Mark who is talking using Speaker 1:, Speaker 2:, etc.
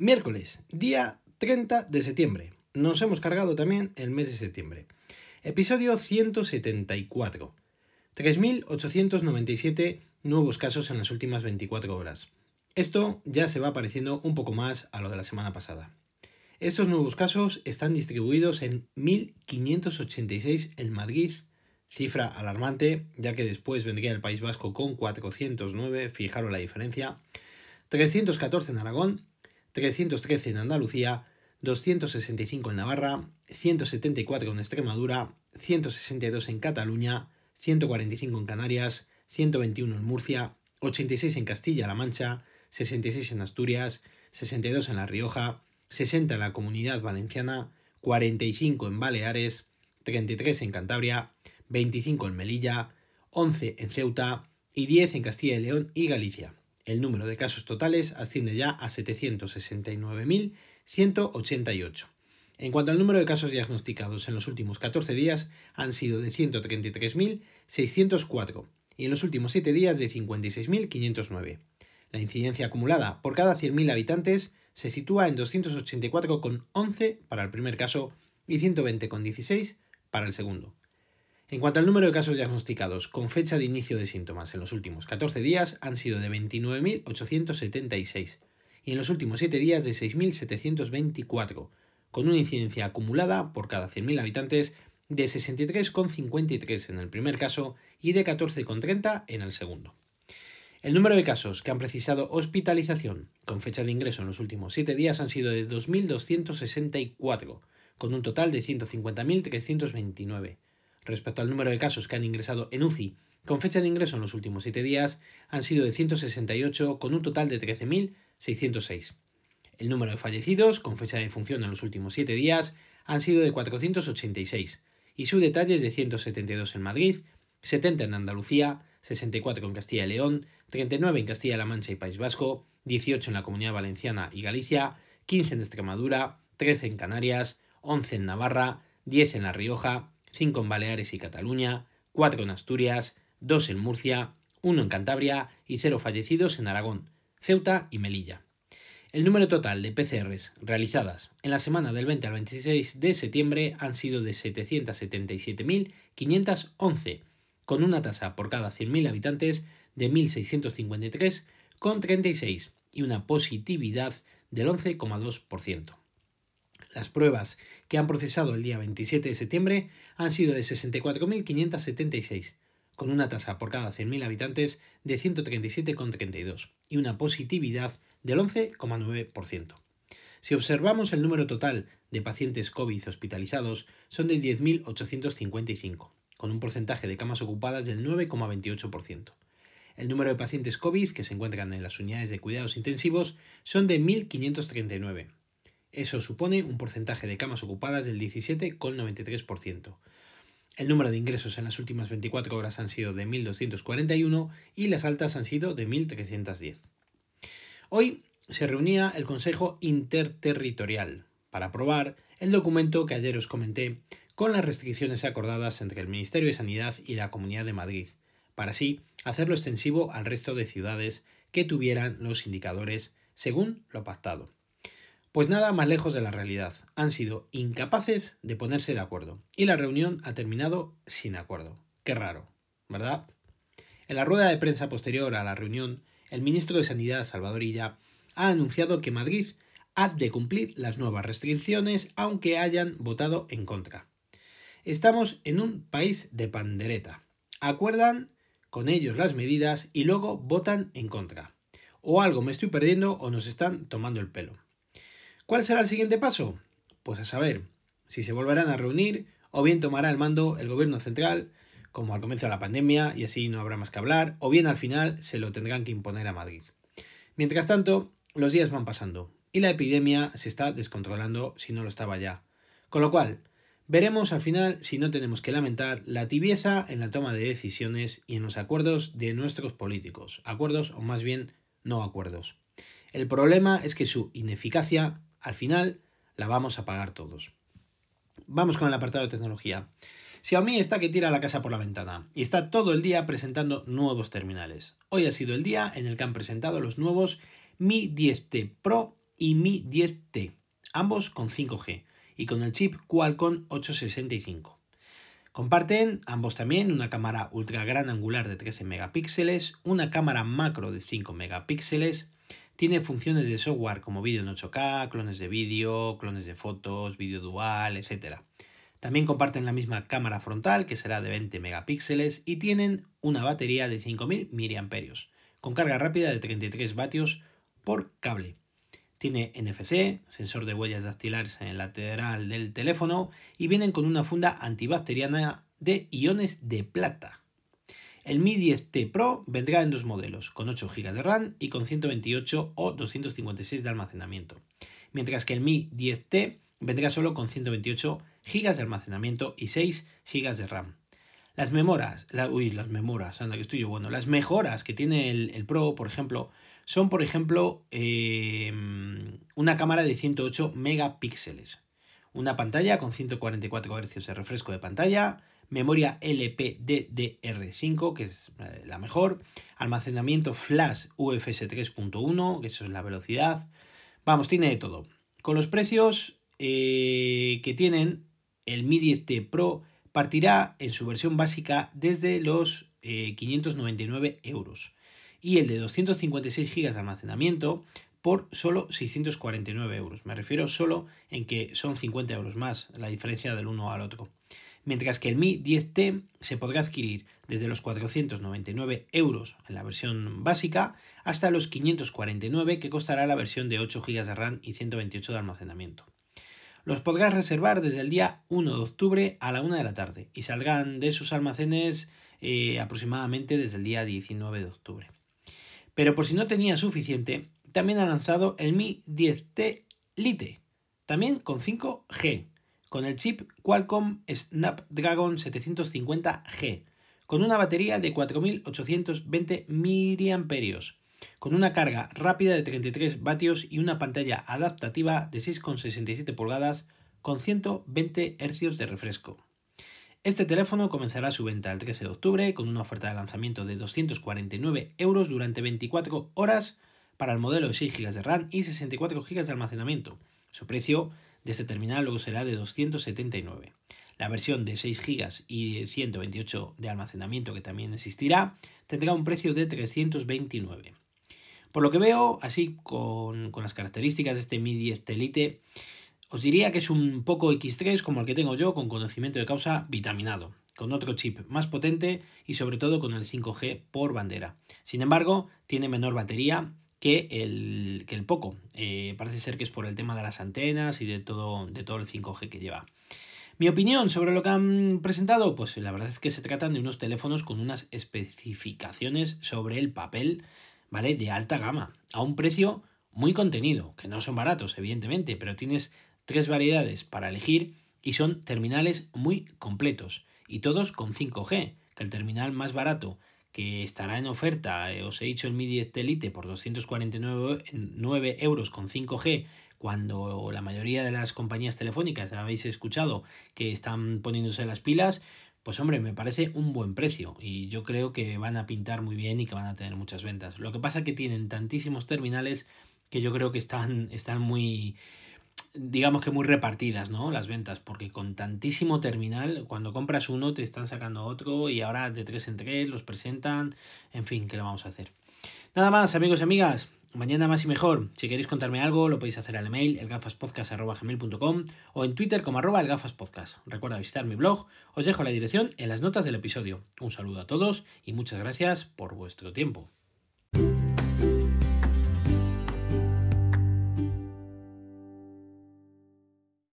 Speaker 1: Miércoles, día 30 de septiembre. Nos hemos cargado también el mes de septiembre. Episodio 174. 3.897 nuevos casos en las últimas 24 horas. Esto ya se va pareciendo un poco más a lo de la semana pasada. Estos nuevos casos están distribuidos en 1.586 en Madrid, cifra alarmante, ya que después vendría el País Vasco con 409, fijaros la diferencia, 314 en Aragón, 313 en Andalucía, 265 en Navarra, 174 en Extremadura, 162 en Cataluña, 145 en Canarias, 121 en Murcia, 86 en Castilla-La Mancha, 66 en Asturias, 62 en La Rioja, 60 en la Comunidad Valenciana, 45 en Baleares, 33 en Cantabria, 25 en Melilla, 11 en Ceuta y 10 en Castilla y León y Galicia. El número de casos totales asciende ya a 769.188. En cuanto al número de casos diagnosticados en los últimos 14 días, han sido de 133.604 y en los últimos 7 días de 56.509. La incidencia acumulada por cada 100.000 habitantes se sitúa en 284,11 para el primer caso y 120,16 para el segundo. En cuanto al número de casos diagnosticados con fecha de inicio de síntomas en los últimos 14 días han sido de 29.876 y en los últimos 7 días de 6.724, con una incidencia acumulada por cada 100.000 habitantes de 63,53 en el primer caso y de 14,30 en el segundo. El número de casos que han precisado hospitalización con fecha de ingreso en los últimos 7 días han sido de 2.264, con un total de 150.329 Respecto al número de casos que han ingresado en UCI con fecha de ingreso en los últimos 7 días, han sido de 168 con un total de 13.606. El número de fallecidos con fecha de función en los últimos 7 días han sido de 486 y su detalle es de 172 en Madrid, 70 en Andalucía, 64 en Castilla y León, 39 en Castilla-La Mancha y País Vasco, 18 en la Comunidad Valenciana y Galicia, 15 en Extremadura, 13 en Canarias, 11 en Navarra, 10 en La Rioja, 5 en Baleares y Cataluña, 4 en Asturias, 2 en Murcia, 1 en Cantabria y 0 fallecidos en Aragón, Ceuta y Melilla. El número total de PCRs realizadas en la semana del 20 al 26 de septiembre han sido de 777.511, con una tasa por cada 100.000 habitantes de 1.653,36 y una positividad del 11,2%. Las pruebas que han procesado el día 27 de septiembre han sido de 64.576, con una tasa por cada 100.000 habitantes de 137,32 y una positividad del 11,9%. Si observamos el número total de pacientes COVID hospitalizados, son de 10.855, con un porcentaje de camas ocupadas del 9,28%. El número de pacientes COVID que se encuentran en las unidades de cuidados intensivos son de 1.539, eso supone un porcentaje de camas ocupadas del 17,93%. El número de ingresos en las últimas 24 horas han sido de 1.241 y las altas han sido de 1.310. Hoy se reunía el Consejo Interterritorial para aprobar el documento que ayer os comenté con las restricciones acordadas entre el Ministerio de Sanidad y la Comunidad de Madrid, para así hacerlo extensivo al resto de ciudades que tuvieran los indicadores según lo pactado. Pues nada más lejos de la realidad. Han sido incapaces de ponerse de acuerdo. Y la reunión ha terminado sin acuerdo. Qué raro, ¿verdad? En la rueda de prensa posterior a la reunión, el ministro de Sanidad, Salvador Illa, ha anunciado que Madrid ha de cumplir las nuevas restricciones aunque hayan votado en contra. Estamos en un país de pandereta. Acuerdan con ellos las medidas y luego votan en contra. O algo me estoy perdiendo o nos están tomando el pelo. ¿Cuál será el siguiente paso? Pues a saber si se volverán a reunir o bien tomará el mando el gobierno central, como al comienzo de la pandemia, y así no habrá más que hablar, o bien al final se lo tendrán que imponer a Madrid. Mientras tanto, los días van pasando y la epidemia se está descontrolando si no lo estaba ya. Con lo cual, veremos al final si no tenemos que lamentar la tibieza en la toma de decisiones y en los acuerdos de nuestros políticos, acuerdos o más bien no acuerdos. El problema es que su ineficacia al final la vamos a pagar todos. Vamos con el apartado de tecnología. Xiaomi está que tira la casa por la ventana y está todo el día presentando nuevos terminales. Hoy ha sido el día en el que han presentado los nuevos Mi 10T Pro y Mi 10T, ambos con 5G y con el chip Qualcomm 865. Comparten ambos también una cámara ultra gran angular de 13 megapíxeles, una cámara macro de 5 megapíxeles, tiene funciones de software como vídeo en 8K, clones de vídeo, clones de fotos, vídeo dual, etc. También comparten la misma cámara frontal que será de 20 megapíxeles y tienen una batería de 5000 mAh con carga rápida de 33 vatios por cable. Tiene NFC, sensor de huellas dactilares en el lateral del teléfono y vienen con una funda antibacteriana de iones de plata. El Mi 10T Pro vendrá en dos modelos, con 8 GB de RAM y con 128 o 256 de almacenamiento, mientras que el Mi 10T vendrá solo con 128 GB de almacenamiento y 6 GB de RAM. Las memoras, uy, las memoras, anda que estoy yo bueno, las mejoras que tiene el, el Pro, por ejemplo, son, por ejemplo, em, una cámara de 108 megapíxeles, una pantalla con 144 Hz de refresco de pantalla, memoria LPDDR5, que es eh, la mejor, almacenamiento flash UFS 3.1, que eso es la velocidad. Vamos, tiene de todo. Con los precios eh, que tienen, el Mi 10T Pro partirá en su versión básica desde los 599 eh, euros y el de 256 GB de almacenamiento por solo 649 euros. Me refiero solo en que son 50 euros más la diferencia del uno al otro. Mientras que el Mi 10T se podrá adquirir desde los 499 euros en la versión básica hasta los 549 que costará la versión de 8 GB de RAM y 128 de almacenamiento. Los podrás reservar desde el día 1 de octubre a la 1 de la tarde y saldrán de sus almacenes eh, aproximadamente desde el día 19 de octubre. Pero por si no tenía suficiente, también ha lanzado el Mi 10T Lite, también con 5G, con el chip Qualcomm Snapdragon 750G, con una batería de 4820 mAh, con una carga rápida de 33 vatios y una pantalla adaptativa de 6,67 pulgadas con 120 Hz de refresco. Este teléfono comenzará su venta el 13 de octubre con una oferta de lanzamiento de 249 euros durante 24 horas para el modelo de 6 GB de RAM y 64 GB de almacenamiento. Su precio este terminal luego será de 279. La versión de 6 GB y 128 de almacenamiento que también existirá tendrá un precio de 329. Por lo que veo, así con, con las características de este Mi 10 Elite, os diría que es un poco X3 como el que tengo yo con conocimiento de causa vitaminado, con otro chip más potente y sobre todo con el 5G por bandera. Sin embargo, tiene menor batería que el, que el Poco. Eh, parece ser que es por el tema de las antenas y de todo, de todo el 5G que lleva. Mi opinión sobre lo que han presentado, pues la verdad es que se tratan de unos teléfonos con unas especificaciones sobre el papel, ¿vale? De alta gama, a un precio muy contenido, que no son baratos, evidentemente, pero tienes tres variedades para elegir y son terminales muy completos y todos con 5G, que el terminal más barato que estará en oferta, eh, os he dicho el Mi 10 Elite por 249 euros con 5G, cuando la mayoría de las compañías telefónicas habéis escuchado que están poniéndose las pilas, pues hombre, me parece un buen precio y yo creo que van a pintar muy bien y que van a tener muchas ventas. Lo que pasa es que tienen tantísimos terminales que yo creo que están, están muy, digamos que muy repartidas, ¿no? Las ventas, porque con tantísimo terminal, cuando compras uno te están sacando otro y ahora de tres en tres los presentan, en fin, ¿qué lo vamos a hacer? Nada más, amigos y amigas, mañana más y mejor. Si queréis contarme algo, lo podéis hacer al email elgafaspodcast.com o en Twitter como arroba elgafaspodcast. Recuerda visitar mi blog, os dejo la dirección en las notas del episodio. Un saludo a todos y muchas gracias por vuestro tiempo.